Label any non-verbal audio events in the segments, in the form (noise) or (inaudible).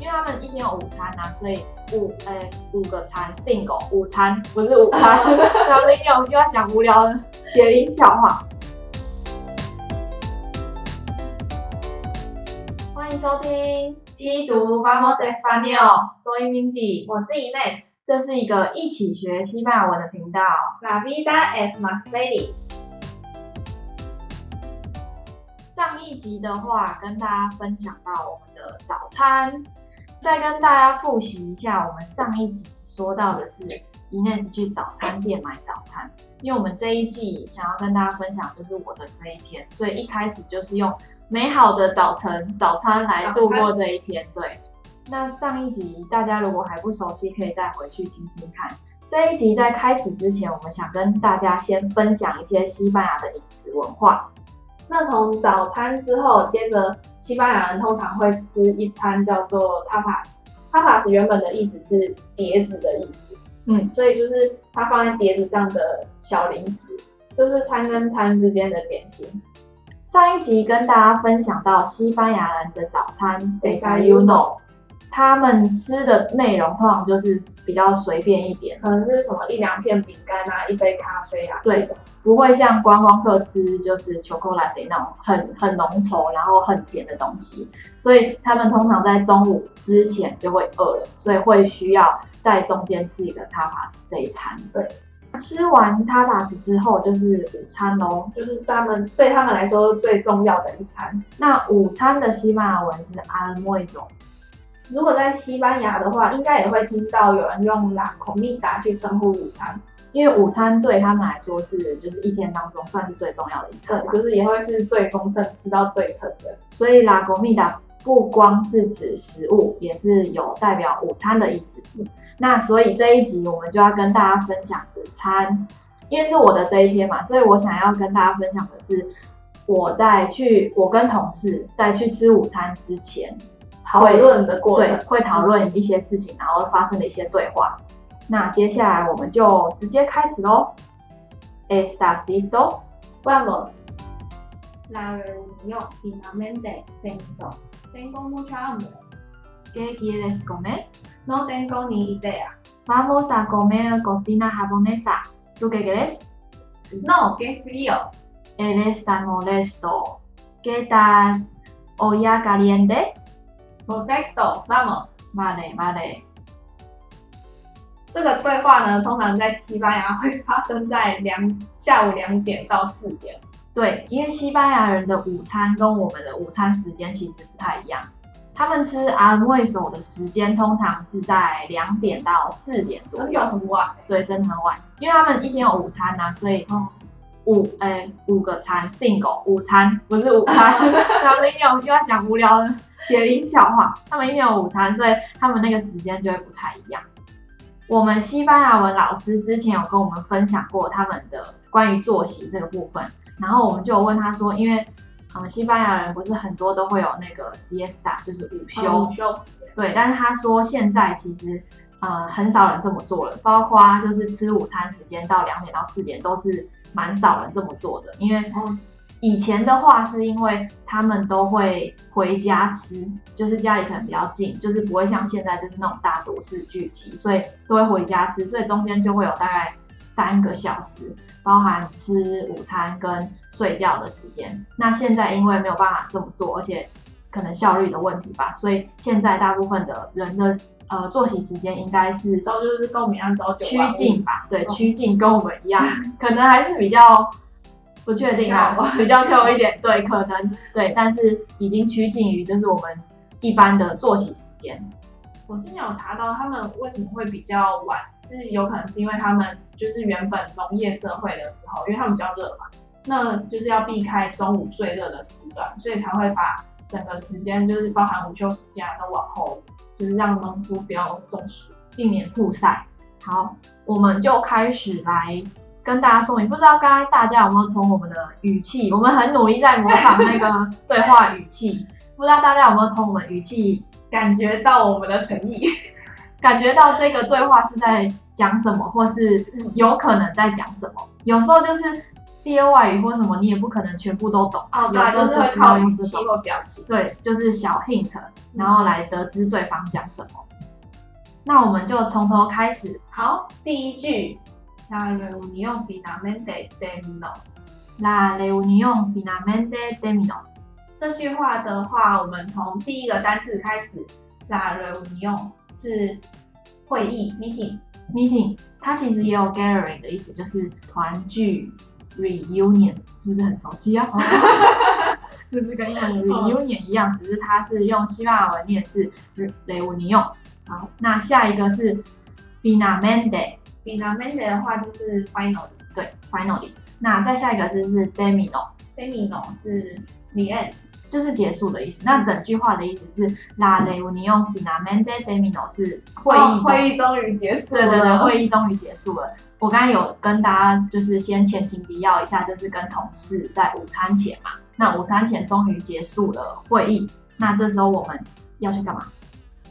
因为他们一天有午餐啊，所以五诶、欸、五个餐 single 午餐不是午餐，(laughs) 他们又又要讲无聊的谐音笑话。欢迎收听西读 Vamos Español，Soy Mindy，我是 Ines，这是一个一起学西班牙文的频道。La vida es más feliz。上一集的话，跟大家分享到我们的早餐，再跟大家复习一下，我们上一集说到的是 Ines 去早餐店买早餐，因为我们这一季想要跟大家分享就是我的这一天，所以一开始就是用美好的早晨早餐来度过这一天。对，那上一集大家如果还不熟悉，可以再回去听听看。这一集在开始之前，我们想跟大家先分享一些西班牙的饮食文化。那从早餐之后，接着西班牙人通常会吃一餐叫做 tapas。tapas 原本的意思是碟子的意思，嗯，所以就是它放在碟子上的小零食，就是餐跟餐之间的点心。上一集跟大家分享到西班牙人的早餐 desayuno，他们吃的内容通常就是比较随便一点，可能是什么一两片饼干啊，一杯咖啡啊，对。不会像观光客吃就是 chocolate 那种很很浓稠，然后很甜的东西，所以他们通常在中午之前就会饿了，所以会需要在中间吃一个 tapas 这一餐。对，吃完 tapas 之后就是午餐喽，就是他们对他们来说最重要的一餐。那午餐的西班牙文是 almuerzo。如果在西班牙的话，应该也会听到有人用 la comida 去称呼午餐。因为午餐对他们来说是就是一天当中算是最重要的一餐，对，就是也会是最丰盛、吃到最撑的。所以 La comida 不光是指食物，也是有代表午餐的意思。嗯，那所以这一集我们就要跟大家分享午餐，因为是我的这一天嘛，所以我想要跟大家分享的是我在去我跟同事在去吃午餐之前讨论的过程，会讨论一些事情，然后发生的一些对话。那接下来我们就直接开始喽。¿Estás listos? Vamos. La reunión finalmente terminó. Tengo mucha hambre. ¿Qué quieres comer? No tengo ni idea. Vamos a comer cocina japonesa. ¿Tú qué quieres? No, qué frío. Eres tan molesto. ¿Qué tal? ¿Olla caliente? Perfecto. Vamos. Vale, vale. 这个对话呢，通常在西班牙会发生在两下午两点到四点。对，因为西班牙人的午餐跟我们的午餐时间其实不太一样。他们吃 almuerzo 的时间通常是在两点到四点左右，真的很晚。对，真的很晚。因为他们一天有午餐呐、啊，所以五哎、欸、五个餐 single 午餐 (laughs) 不是午餐。(laughs) 他们一天有又要讲无聊的谐音笑话。他们一天有午餐，所以他们那个时间就会不太一样。我们西班牙文老师之前有跟我们分享过他们的关于作息这个部分，然后我们就有问他说，因为嗯，西班牙人不是很多都会有那个 siesta，就是午休，午休时间，对，但是他说现在其实呃很少人这么做了，包括就是吃午餐时间到两点到四点都是蛮少人这么做的，因为。以前的话是因为他们都会回家吃，就是家里可能比较近，就是不会像现在就是那种大都市聚集，所以都会回家吃，所以中间就会有大概三个小时，包含吃午餐跟睡觉的时间。那现在因为没有办法这么做，而且可能效率的问题吧，所以现在大部分的人的呃作息时间应该是都就是跟我们一样早九趋近吧，对，趋近跟我们一样，(laughs) 可能还是比较。不确定啊，比较久一点，对，可能对，但是已经趋近于就是我们一般的作息时间。我之前有查到他们为什么会比较晚，是有可能是因为他们就是原本农业社会的时候，因为他们比较热嘛，那就是要避开中午最热的时段，所以才会把整个时间就是包含午休时间都往后，就是让农夫不要中暑，避免曝晒。好，我们就开始来。跟大家说明，不知道刚刚大家有没有从我们的语气，我们很努力在模仿那个对话语气，(laughs) 不知道大家有没有从我们语气感觉到我们的诚意，(laughs) 感觉到这个对话是在讲什么，或是有可能在讲什么。有时候就是第二外语或什么，你也不可能全部都懂。哦，对，有时候就是靠语气或表情。对，就是小 hint，然后来得知对方讲什么。那我们就从头开始。好，第一句，La reunión finalmente terminó。La reunión finalmente terminó。这句话的话，我们从第一个单字开始。La reunión 是会议 meeting meeting，它其实也有 gathering 的意思，就是团聚 reunion，是不是很熟悉啊？就是跟英文 reunion 一样，只是它是用西班牙文念是 reunión。好，那下一个是 finalmente，finalmente 的话就是 finally，对，finally。那再下一个字是 terminó，terminó 是 the end。就是结束的意思。那整句话的意思是，La reunión finalmente terminó，是会议、哦、会议终于结束了。对对对，会议终于结束了。我刚刚有跟大家就是先前情提要一下，就是跟同事在午餐前嘛。那午餐前终于结束了会议，那这时候我们要去干嘛？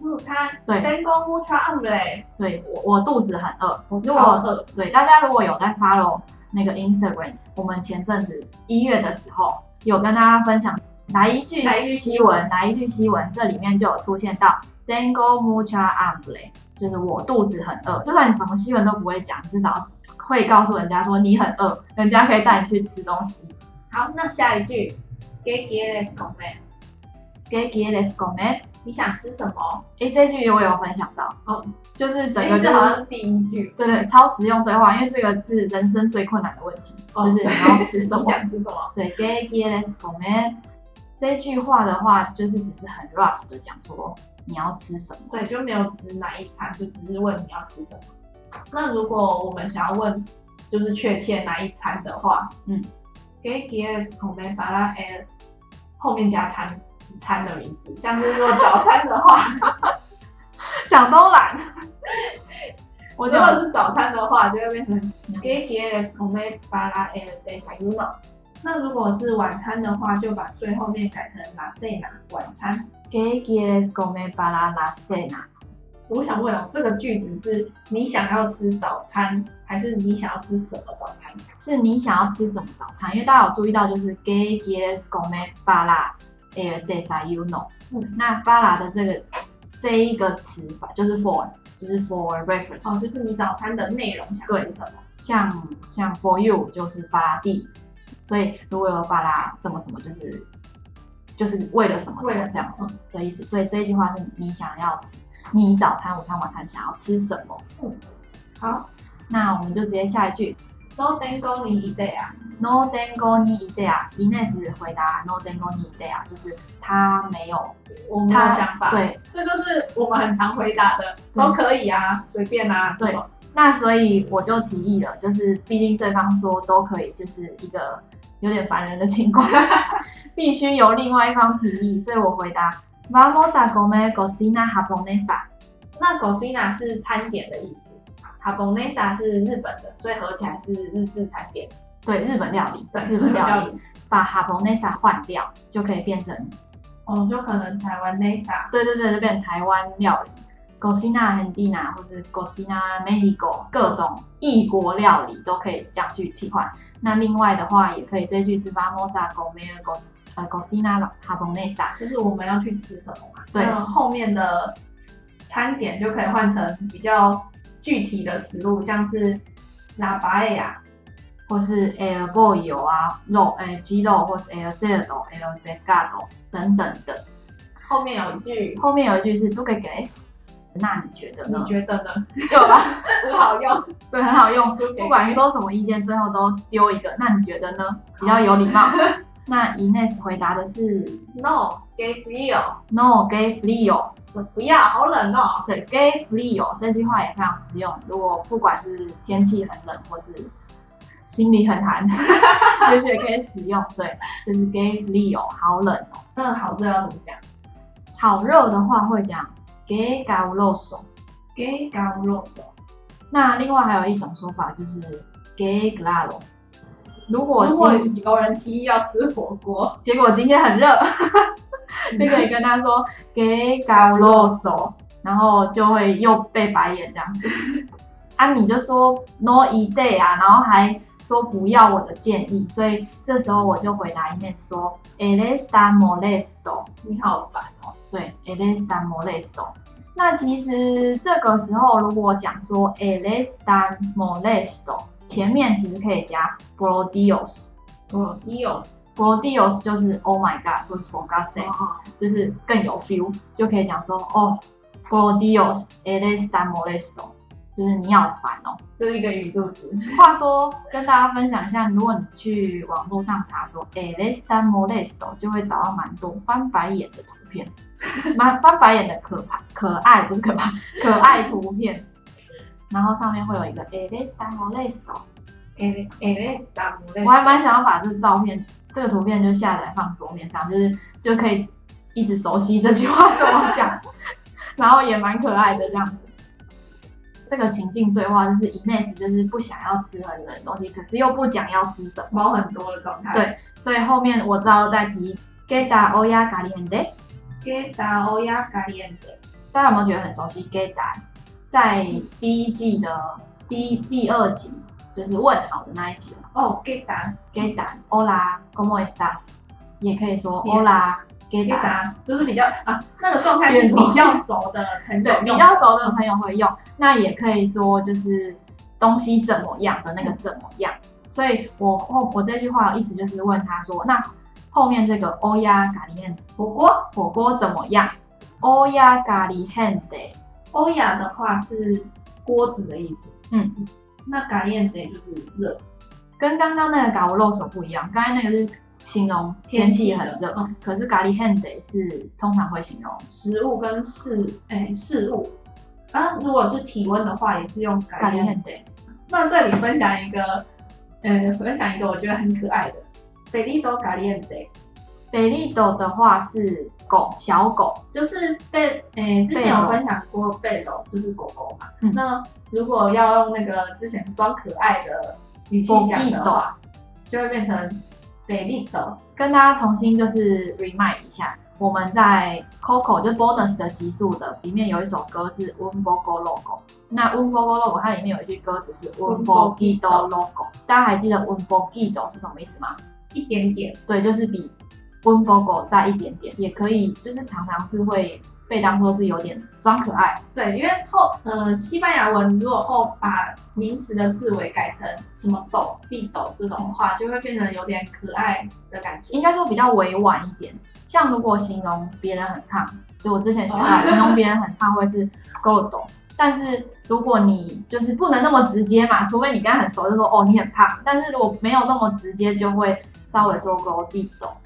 吃午餐。对。Tengo mucha hambre。对，我我肚子很饿。我超饿。对，大家如果有在 follow 那个 Instagram，我们前阵子一月的时候有跟大家分享。来一句西文，来一句西文，这里面就有出现到 “dango mucha hambre，就是我肚子很饿。就算你什么西文都不会讲，至少会告诉人家说你很饿，人家可以带你去吃东西。好，那下一句，¿Qué quieres comer？¿Qué quieres comer？你想吃什么？诶，这句我有分享到，哦，就是整个就是好像第一句，对对，超实用对话，因为这个是人生最困难的问题，哦、就是你要吃什么？(laughs) 你想吃什么？对，¿Qué quieres comer？这句话的话，就是只是很 rough 的讲说你要吃什么，对，就没有指哪一餐，就只是问你要吃什么。那如果我们想要问，就是确切哪一餐的话，嗯，¿Qué quieres comer para el？后面加餐餐的名字，像是说早餐的话，(laughs) 想都懒。我 (laughs) 如果是早餐的话，就会变成 ¿Qué quieres comer para el desayuno？那如果是晚餐的话，就把最后面改成 la cena 晚餐。¿Qué quieres comer para la cena？我想问哦，这个句子是你想要吃早餐，还是你想要吃什么早餐？是你想要吃什么早餐？因为大家有注意到，就是 ¿Qué quieres comer para el desayuno？嗯，那 para 的这个这一个词吧，就是 for，就是 for reference。哦，就是你早餐的内容想吃什么？像像 for you 就是 para ti。所以如果有巴拉什么什么，就是就是为了什么什么这样子的意思。所以这一句话是你想要吃，你早餐、午餐、晚餐想要吃什么？嗯，好，那我们就直接下一句。No tengo ni idea。No tengo ni idea。Ines 回答 No tengo ni idea，就是他没有，我没有想法。对，这就是我们很常回答的，都可以啊，随便啊。对，那所以我就提议了，就是毕竟对方说都可以，就是一个。有点烦人的情况，(laughs) 必须由另外一方提议，所以我回答 Vamos a comer cocina japonesa。那 cocina 是餐点的意思，japonesa 是日本的，所以合起来是日式餐点。对，日本料理，对，日本料理，把 japonesa 换掉就可以变成，哦，就可能台湾 nesa。对对对，就变成台湾料理。Cocina Argentina 或是 Cocina Mexico 各种异国料理都可以这样去替换。那另外的话，也可以这句是 Vamos a comer cocina japonesa，就是我们要去吃什么嘛？对，后面的餐点就可以换成比较具体的食物，像是 La paella，或是 air boyo 啊，肉，诶，鸡肉，或是 El cerdo，El pescado 等等的。后面有一句，后面有一句是 ¿Tú qué crees？那你觉得呢？你觉得呢？有吧？(laughs) 很好用，对，很好用。不管你说什么意见，最后都丢一个。那你觉得呢？比较有礼貌。(laughs) 那 Ines 回答的是 (laughs) no，gay frio，no，gay frío。不要，好冷哦。对，gay frío 这句话也非常实用。如果不管是天气很冷，或是心里很寒，也许也可以使用。对，就是 gay frío，好冷哦。那好热要怎么讲？好热的话会讲。Qué caluroso，Qué caluroso。那另外还有一种说法就是 gay glaro。如果如果有人提议要吃火锅，结果今天很热，(laughs) 就可以跟他说 Qué caluroso，然后就会又被白眼这样子。啊，你就说 No idea 啊，然后还说不要我的建议，所以这时候我就回答 Ines 说，Él está molesto，你好烦哦。对，Él está molesto。那其实这个时候如果讲说 Él está molesto，前面其实可以加 por Dios，por Dios，por Dios 就是 Oh my God，或是 For God's sake，、哦、就是更有 feel，就可以讲说哦，por Dios，Él está molesto。就是你好烦哦，就是一个语助词。(laughs) 话说，跟大家分享一下，如果你去网络上查说 “el está molesto”，就会找到蛮多翻白眼的图片，(laughs) 蛮翻白眼的可怕、可爱不是可怕、(laughs) 可爱图片。然后上面会有一个 él está molesto，él está molesto。我还蛮想要把这个照片、这个图片就下载放桌面上，就是就可以一直熟悉这句话怎么讲，然后也蛮可爱的这样子。这个情境对话就是 Ines 就是不想要吃很冷的东西，可是又不讲要吃什么，毛很多的状态。对，所以后面我知道在提 Queda olla caliente，Queda olla caliente，大家有没有觉得很熟悉？Queda 在第一季的第第二集就是问好的那一集了。哦，Queda，Queda，Hola，¿cómo estás？也可以说 Hola。给答就是比较啊，那个状态是比较熟的朋友，对，比较熟的朋友会用。那也可以说就是东西怎么样的那个怎么样。所以我后我这句话的意思就是问他说，那后面这个 olla caliente 火锅火锅怎么样？olla caliente olla 的话是锅子的意思，嗯，那 caliente 就是热，跟刚刚那个 caloroso 不一样，刚才那个是。形容天气很热，嗯、可是咖喱 handy 是通常会形容食物跟事诶、欸、事物啊。如果是体温的话，也是用 caliente。那这里分享一个，呃，分享一个我觉得很可爱的 perrito caliente。perrito 的话是狗，小狗，就是被诶、欸、之前有分享过 perro 就是狗狗嘛。嗯、那如果要用那个之前装可爱的语气讲的话，就会变成。Perrito 跟大家重新就是 remind 一下，我们在 Coco 就 bonus 的集数的里面有一首歌是 Un poco Logo，那 Un poco Logo 它里面有一句歌词是 Un poquito loco，大家还记得 Un poquito 是什么意思吗？一点点，对，就是比 Un poco 再一点点，也可以，就是常常是会。被当做是有点装可爱，对，因为后呃西班牙文如果后把名词的字尾改成什么斗、地斗这种的话，就会变成有点可爱的感觉。应该说比较委婉一点，像如果形容别人很胖，就我之前学到 (laughs) 形容别人很胖会是 gordo，但是如果你就是不能那么直接嘛，除非你跟他很熟，就说哦你很胖，但是如果没有那么直接，就会稍微说 gordito。嗯，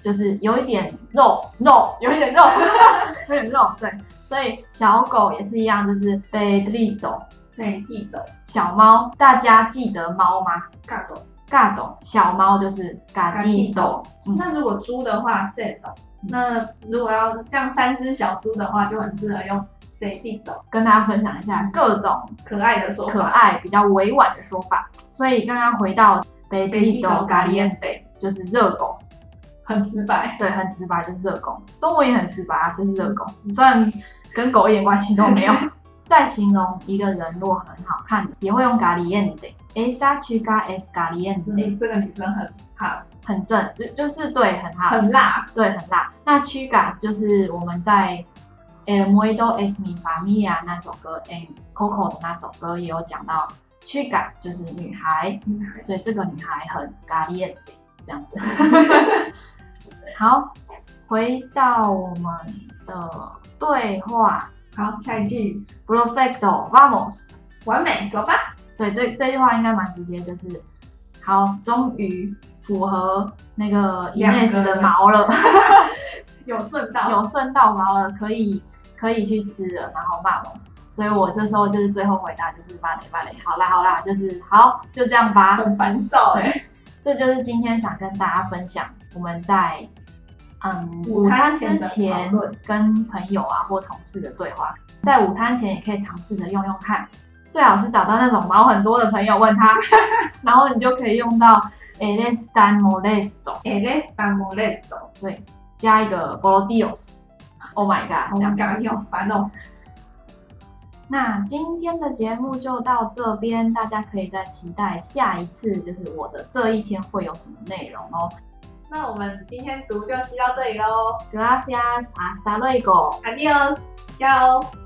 就是有一点肉肉，有一点肉，(laughs) 有点肉，对，所以小狗也是一样，就是 perrito，对，perrito，小猫，大家记得猫吗？gato，gato，小猫就是 gatito。那如果猪的话，cerdo，那如果要像三只小猪的话，就很适合用 cerdito。跟大家分享一下各种可爱的说法，可爱比较委婉的说法。所以刚刚回到 perrito caliente，就是热狗。很直白，对，很直白，就是热狗。中文也很直白，就是热狗。虽然跟狗一点关系都没有。(laughs) 再形容一个人如果很好看，也会用 caliente。Esa chica es caliente。这个女生很 hot，很正，就就是对，很 hot，很辣，对，很辣。那 chica 就是我们在 El mundo es mi familia 那首歌，En Coco 的那首歌也有讲到 chica 就是女孩，女孩，所以这个女孩很 caliente 这样子。(laughs) 好，回到我们的对话。好，下一句，Perfecto，vamos，完美，走吧。对，这这句话应该蛮直接，就是好，终于符合那个 Ines 的毛了，(laughs) 有顺到，有顺到毛了，可以可以去吃了，然后 vamos。所以我这时候就是最后回答就是 vale vale，好啦好啦，就是好，就这样吧。很烦躁哎、欸，这就是今天想跟大家分享我们在。嗯，午餐之前跟朋友啊或同事的对话，在午餐前也可以尝试着用用看，最好是找到那种毛很多的朋友问他，(laughs) 然后你就可以用到 él está molesto，él está molesto，对，加一个 por Dios，Oh my god，这样好烦哦。那今天的节目就到这边，大家可以再期待下一次，就是我的这一天会有什么内容哦。那我们今天读就吸到这里喽。Gracias, hasta luego. Adiós, ciao.